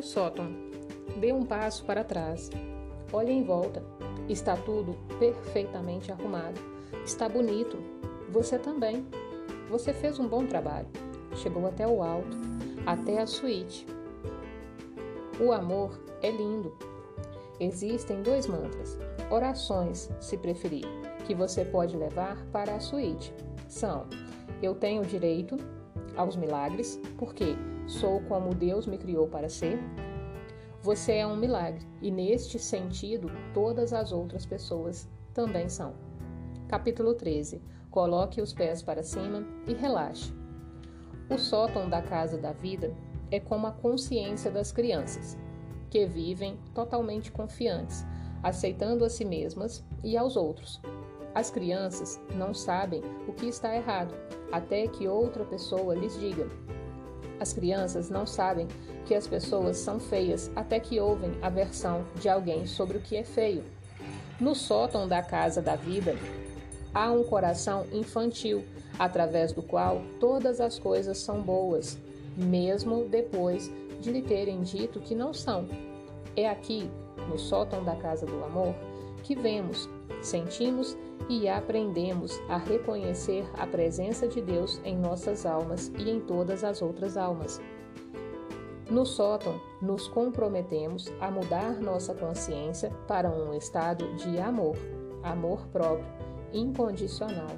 O sótão. Dê um passo para trás. Olhe em volta. Está tudo perfeitamente arrumado. Está bonito. Você também. Você fez um bom trabalho. Chegou até o alto, até a suíte. O amor é lindo. Existem dois mantras, orações, se preferir, que você pode levar para a suíte. São: Eu tenho direito aos milagres, porque sou como Deus me criou para ser. Você é um milagre, e neste sentido, todas as outras pessoas também são. Capítulo 13. Coloque os pés para cima e relaxe. O sótão da casa da vida é como a consciência das crianças, que vivem totalmente confiantes, aceitando a si mesmas e aos outros. As crianças não sabem o que está errado até que outra pessoa lhes diga. As crianças não sabem que as pessoas são feias até que ouvem a versão de alguém sobre o que é feio. No sótão da casa da vida, há um coração infantil através do qual todas as coisas são boas, mesmo depois de lhe terem dito que não são. É aqui, no sótão da casa do amor, que vemos, sentimos e aprendemos a reconhecer a presença de Deus em nossas almas e em todas as outras almas. No sótão, nos comprometemos a mudar nossa consciência para um estado de amor, amor próprio, incondicional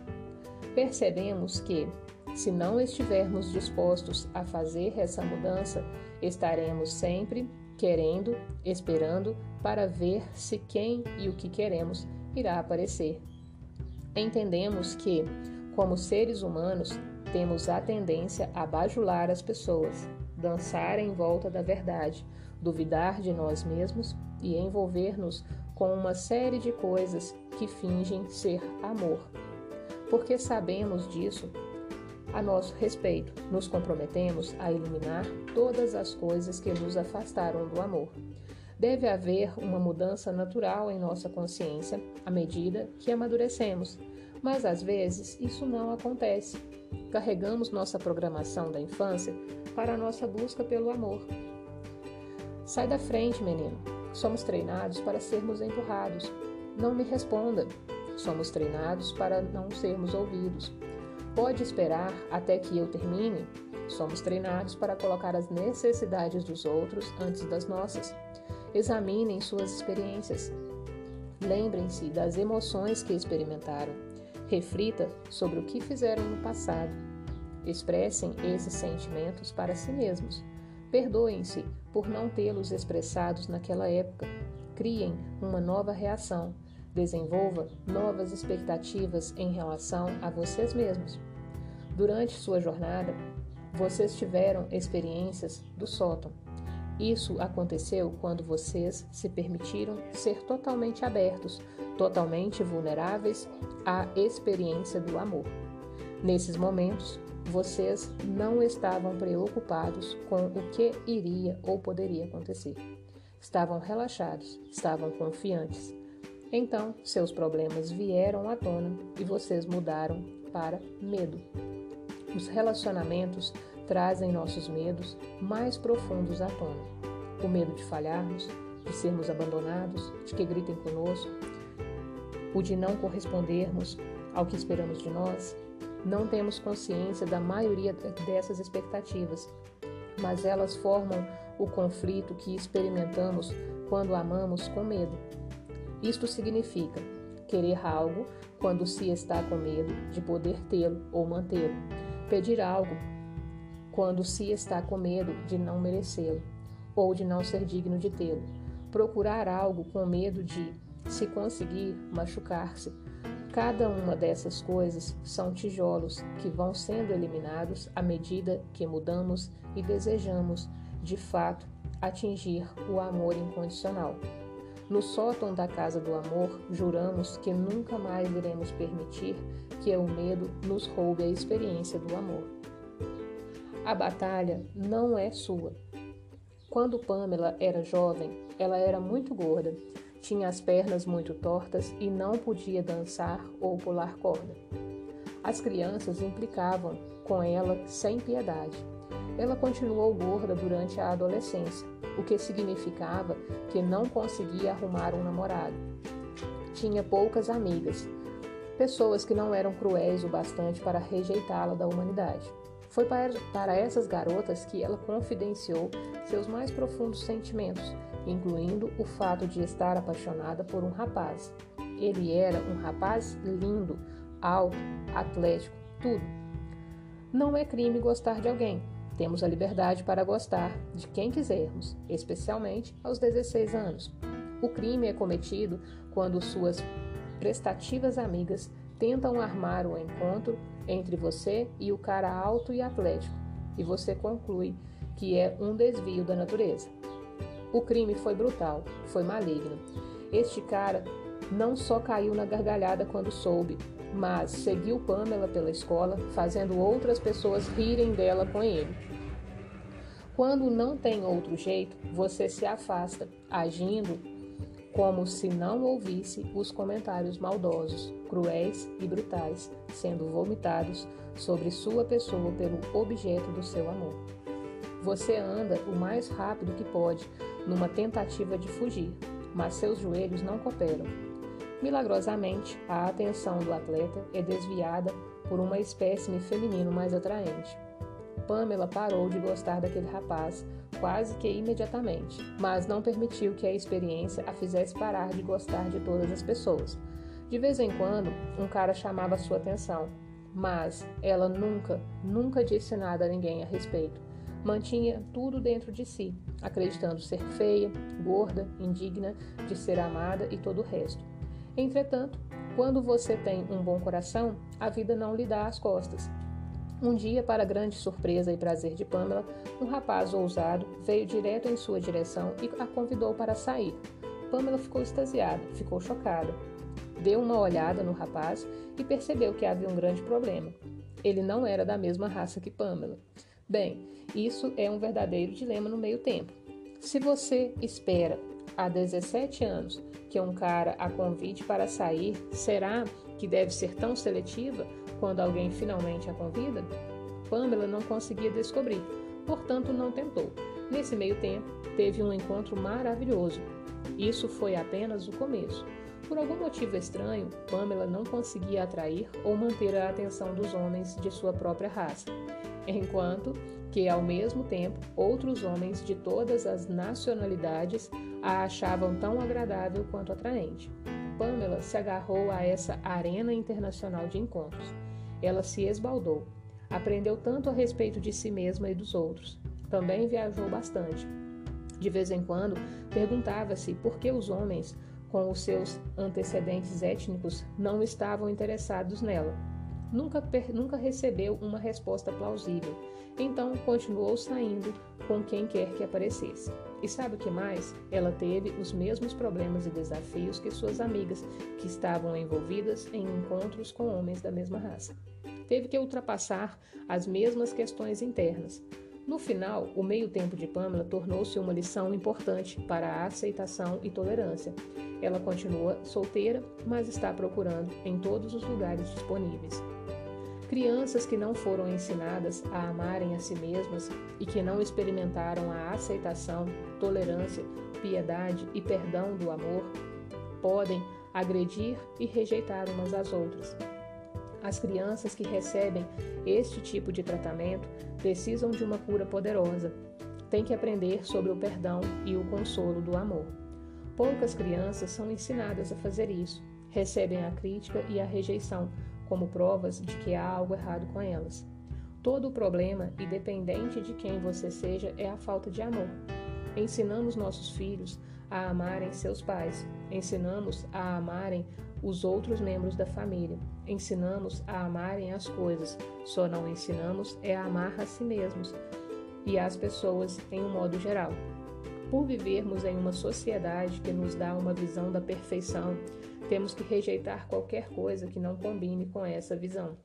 percebemos que, se não estivermos dispostos a fazer essa mudança, estaremos sempre querendo, esperando para ver se quem e o que queremos irá aparecer. Entendemos que, como seres humanos, temos a tendência a bajular as pessoas, dançar em volta da verdade, duvidar de nós mesmos e envolver-nos com uma série de coisas que fingem ser amor porque sabemos disso a nosso respeito. Nos comprometemos a eliminar todas as coisas que nos afastaram do amor. Deve haver uma mudança natural em nossa consciência à medida que amadurecemos, mas às vezes isso não acontece. Carregamos nossa programação da infância para a nossa busca pelo amor. Sai da frente, menino. Somos treinados para sermos empurrados. Não me responda. Somos treinados para não sermos ouvidos. Pode esperar até que eu termine? Somos treinados para colocar as necessidades dos outros antes das nossas. Examinem suas experiências. Lembrem-se das emoções que experimentaram. Reflita sobre o que fizeram no passado. Expressem esses sentimentos para si mesmos. Perdoem-se por não tê-los expressados naquela época. Criem uma nova reação Desenvolva novas expectativas em relação a vocês mesmos. Durante sua jornada, vocês tiveram experiências do sótão. Isso aconteceu quando vocês se permitiram ser totalmente abertos, totalmente vulneráveis à experiência do amor. Nesses momentos, vocês não estavam preocupados com o que iria ou poderia acontecer. Estavam relaxados, estavam confiantes, então, seus problemas vieram à tona e vocês mudaram para medo. Os relacionamentos trazem nossos medos mais profundos à tona. O medo de falharmos, de sermos abandonados, de que gritem conosco, o de não correspondermos ao que esperamos de nós. Não temos consciência da maioria dessas expectativas, mas elas formam o conflito que experimentamos quando amamos com medo. Isto significa querer algo quando se está com medo de poder tê-lo ou mantê-lo. Pedir algo quando se está com medo de não merecê-lo ou de não ser digno de tê-lo. Procurar algo com medo de, se conseguir, machucar-se. Cada uma dessas coisas são tijolos que vão sendo eliminados à medida que mudamos e desejamos, de fato, atingir o amor incondicional. No sótão da casa do amor, juramos que nunca mais iremos permitir que o medo nos roube a experiência do amor. A batalha não é sua. Quando Pamela era jovem, ela era muito gorda, tinha as pernas muito tortas e não podia dançar ou pular corda. As crianças implicavam com ela sem piedade. Ela continuou gorda durante a adolescência, o que significava que não conseguia arrumar um namorado. Tinha poucas amigas, pessoas que não eram cruéis o bastante para rejeitá-la da humanidade. Foi para essas garotas que ela confidenciou seus mais profundos sentimentos, incluindo o fato de estar apaixonada por um rapaz. Ele era um rapaz lindo, alto, atlético, tudo. Não é crime gostar de alguém. Temos a liberdade para gostar de quem quisermos, especialmente aos 16 anos. O crime é cometido quando suas prestativas amigas tentam armar o encontro entre você e o cara alto e atlético, e você conclui que é um desvio da natureza. O crime foi brutal, foi maligno. Este cara não só caiu na gargalhada quando soube, mas seguiu Pamela pela escola, fazendo outras pessoas rirem dela com ele. Quando não tem outro jeito, você se afasta, agindo como se não ouvisse os comentários maldosos, cruéis e brutais sendo vomitados sobre sua pessoa pelo objeto do seu amor. Você anda o mais rápido que pode numa tentativa de fugir, mas seus joelhos não cooperam. Milagrosamente, a atenção do atleta é desviada por uma espécime feminino mais atraente. Pamela parou de gostar daquele rapaz quase que imediatamente, mas não permitiu que a experiência a fizesse parar de gostar de todas as pessoas. De vez em quando, um cara chamava sua atenção, mas ela nunca, nunca disse nada a ninguém a respeito. Mantinha tudo dentro de si, acreditando ser feia, gorda, indigna de ser amada e todo o resto. Entretanto, quando você tem um bom coração, a vida não lhe dá as costas. Um dia, para grande surpresa e prazer de Pamela, um rapaz ousado veio direto em sua direção e a convidou para sair. Pamela ficou extasiada, ficou chocada. Deu uma olhada no rapaz e percebeu que havia um grande problema. Ele não era da mesma raça que Pamela. Bem, isso é um verdadeiro dilema no meio tempo. Se você espera há 17 anos que um cara a convide para sair, será que deve ser tão seletiva quando alguém finalmente a convida? Pamela não conseguia descobrir, portanto não tentou. Nesse meio tempo, teve um encontro maravilhoso. Isso foi apenas o começo. Por algum motivo estranho, Pamela não conseguia atrair ou manter a atenção dos homens de sua própria raça, enquanto que, ao mesmo tempo, outros homens de todas as nacionalidades a achavam tão agradável quanto atraente. Pamela se agarrou a essa arena internacional de encontros. Ela se esbaldou. Aprendeu tanto a respeito de si mesma e dos outros. Também viajou bastante. De vez em quando, perguntava-se por que os homens, com os seus antecedentes étnicos, não estavam interessados nela. Nunca, nunca recebeu uma resposta plausível, então continuou saindo com quem quer que aparecesse. E sabe o que mais? Ela teve os mesmos problemas e desafios que suas amigas, que estavam envolvidas em encontros com homens da mesma raça. Teve que ultrapassar as mesmas questões internas. No final, o meio tempo de Pamela tornou-se uma lição importante para a aceitação e tolerância. Ela continua solteira, mas está procurando em todos os lugares disponíveis. Crianças que não foram ensinadas a amarem a si mesmas e que não experimentaram a aceitação, tolerância, piedade e perdão do amor podem agredir e rejeitar umas às outras. As crianças que recebem este tipo de tratamento precisam de uma cura poderosa. Têm que aprender sobre o perdão e o consolo do amor. Poucas crianças são ensinadas a fazer isso. Recebem a crítica e a rejeição como provas de que há algo errado com elas. Todo o problema, independente de quem você seja, é a falta de amor. Ensinamos nossos filhos a amarem seus pais, ensinamos a amarem os outros membros da família, ensinamos a amarem as coisas, só não ensinamos é a amar a si mesmos e as pessoas em um modo geral. Por vivermos em uma sociedade que nos dá uma visão da perfeição, temos que rejeitar qualquer coisa que não combine com essa visão.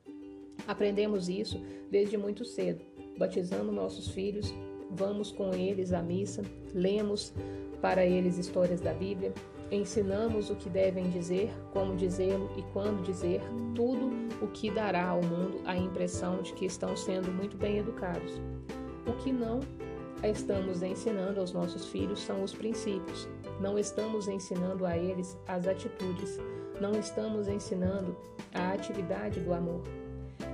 Aprendemos isso desde muito cedo, batizando nossos filhos, vamos com eles à missa, lemos para eles histórias da Bíblia, ensinamos o que devem dizer, como dizê-lo e quando dizer, tudo o que dará ao mundo a impressão de que estão sendo muito bem educados. O que não estamos ensinando aos nossos filhos são os princípios. Não estamos ensinando a eles as atitudes. Não estamos ensinando a atividade do amor.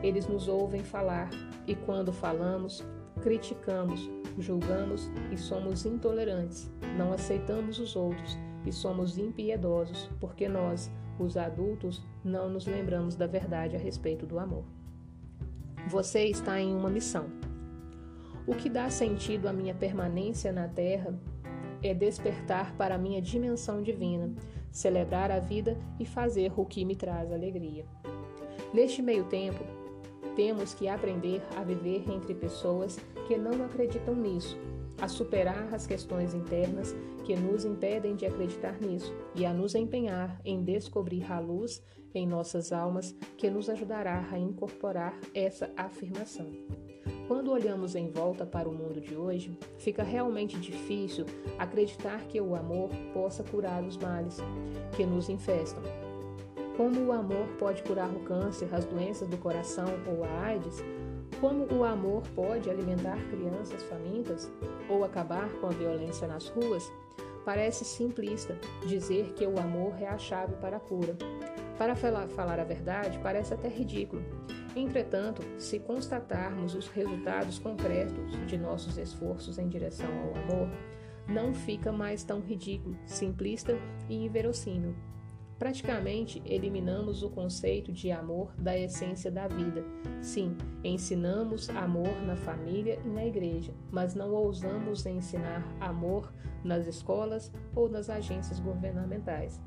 Eles nos ouvem falar e, quando falamos, criticamos, julgamos e somos intolerantes. Não aceitamos os outros e somos impiedosos, porque nós, os adultos, não nos lembramos da verdade a respeito do amor. Você está em uma missão. O que dá sentido à minha permanência na Terra é despertar para a minha dimensão divina, celebrar a vida e fazer o que me traz alegria. Neste meio tempo, temos que aprender a viver entre pessoas que não acreditam nisso, a superar as questões internas que nos impedem de acreditar nisso e a nos empenhar em descobrir a luz em nossas almas que nos ajudará a incorporar essa afirmação. Quando olhamos em volta para o mundo de hoje, fica realmente difícil acreditar que o amor possa curar os males que nos infestam. Como o amor pode curar o câncer, as doenças do coração ou a AIDS? Como o amor pode alimentar crianças famintas ou acabar com a violência nas ruas? Parece simplista dizer que o amor é a chave para a cura. Para falar a verdade, parece até ridículo. Entretanto, se constatarmos os resultados concretos de nossos esforços em direção ao amor, não fica mais tão ridículo, simplista e inverossímil. Praticamente eliminamos o conceito de amor da essência da vida. Sim, ensinamos amor na família e na igreja, mas não ousamos ensinar amor nas escolas ou nas agências governamentais.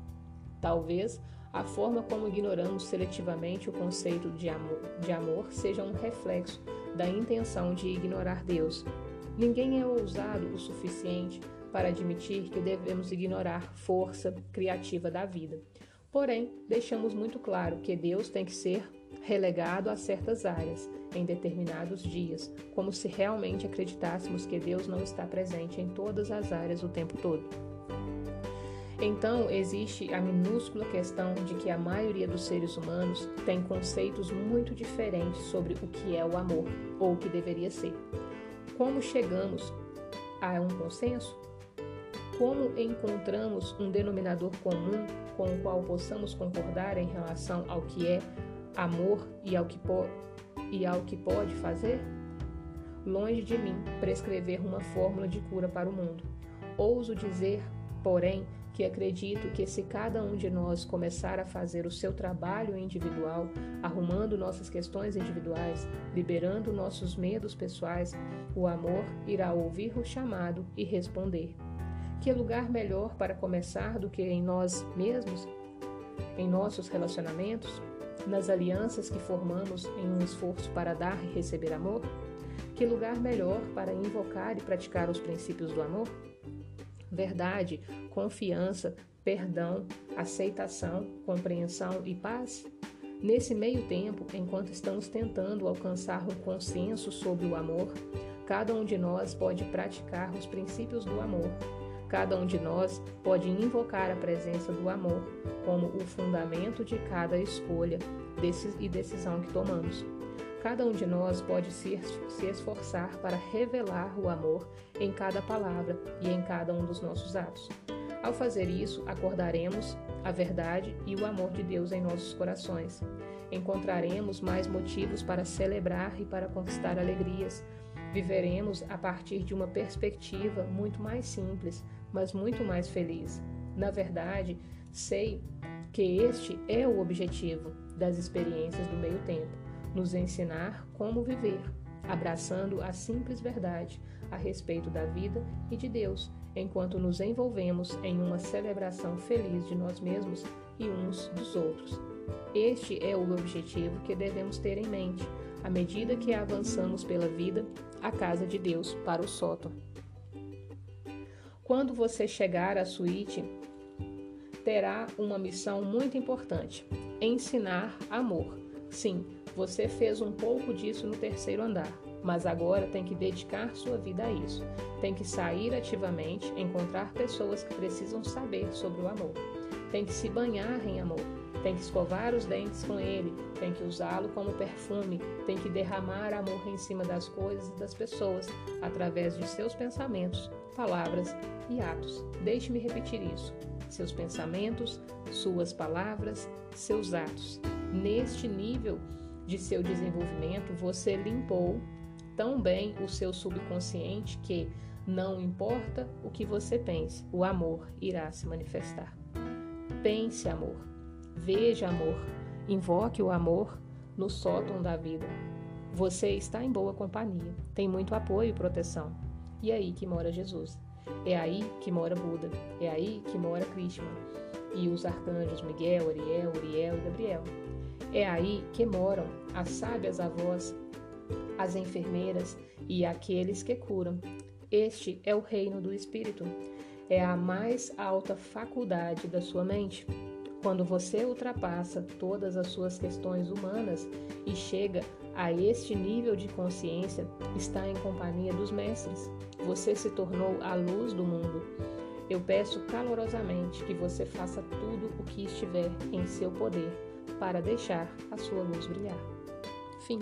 Talvez a forma como ignoramos seletivamente o conceito de amor, de amor seja um reflexo da intenção de ignorar Deus. Ninguém é ousado o suficiente para admitir que devemos ignorar força criativa da vida. Porém, deixamos muito claro que Deus tem que ser relegado a certas áreas em determinados dias, como se realmente acreditássemos que Deus não está presente em todas as áreas o tempo todo. Então, existe a minúscula questão de que a maioria dos seres humanos tem conceitos muito diferentes sobre o que é o amor ou o que deveria ser. Como chegamos a um consenso? Como encontramos um denominador comum com o qual possamos concordar em relação ao que é amor e ao que, e ao que pode fazer? Longe de mim prescrever uma fórmula de cura para o mundo. Ouso dizer, porém, que acredito que se cada um de nós começar a fazer o seu trabalho individual, arrumando nossas questões individuais, liberando nossos medos pessoais, o amor irá ouvir o chamado e responder. Que lugar melhor para começar do que em nós mesmos, em nossos relacionamentos, nas alianças que formamos em um esforço para dar e receber amor? Que lugar melhor para invocar e praticar os princípios do amor? Verdade, confiança, perdão, aceitação, compreensão e paz? Nesse meio tempo, enquanto estamos tentando alcançar um consenso sobre o amor, cada um de nós pode praticar os princípios do amor. Cada um de nós pode invocar a presença do amor como o fundamento de cada escolha e decisão que tomamos. Cada um de nós pode se, esforçar para revelar o amor em cada palavra e em cada um dos nossos atos. Ao fazer isso, acordaremos a verdade e o amor de Deus em nossos corações. Encontraremos mais motivos para celebrar e para conquistar alegrias. Viveremos a partir de uma perspectiva muito mais simples, mas muito mais feliz. Na verdade, sei que este é o objetivo das experiências do meio tempo nos ensinar como viver, abraçando a simples verdade a respeito da vida e de Deus, enquanto nos envolvemos em uma celebração feliz de nós mesmos e uns dos outros. Este é o objetivo que devemos ter em mente à medida que avançamos pela vida, a casa de Deus para o sótão. Quando você chegar à suíte, terá uma missão muito importante: ensinar amor. Sim, você fez um pouco disso no terceiro andar, mas agora tem que dedicar sua vida a isso. Tem que sair ativamente, encontrar pessoas que precisam saber sobre o amor. Tem que se banhar em amor. Tem que escovar os dentes com ele, tem que usá-lo como perfume, tem que derramar amor em cima das coisas e das pessoas, através de seus pensamentos, palavras e atos. Deixe-me repetir isso: seus pensamentos, suas palavras, seus atos. Neste nível de seu desenvolvimento, você limpou tão bem o seu subconsciente que não importa o que você pense, o amor irá se manifestar. Pense amor, veja amor, invoque o amor no sótão da vida. Você está em boa companhia, tem muito apoio e proteção. E é aí que mora Jesus. É aí que mora Buda. É aí que mora Krishna. E os arcanjos Miguel, Ariel, Uriel e Gabriel. É aí que moram as sábias avós, as enfermeiras e aqueles que curam, este é o reino do Espírito. É a mais alta faculdade da sua mente. Quando você ultrapassa todas as suas questões humanas e chega a este nível de consciência, está em companhia dos mestres. Você se tornou a luz do mundo. Eu peço calorosamente que você faça tudo o que estiver em seu poder para deixar a sua luz brilhar. Fim.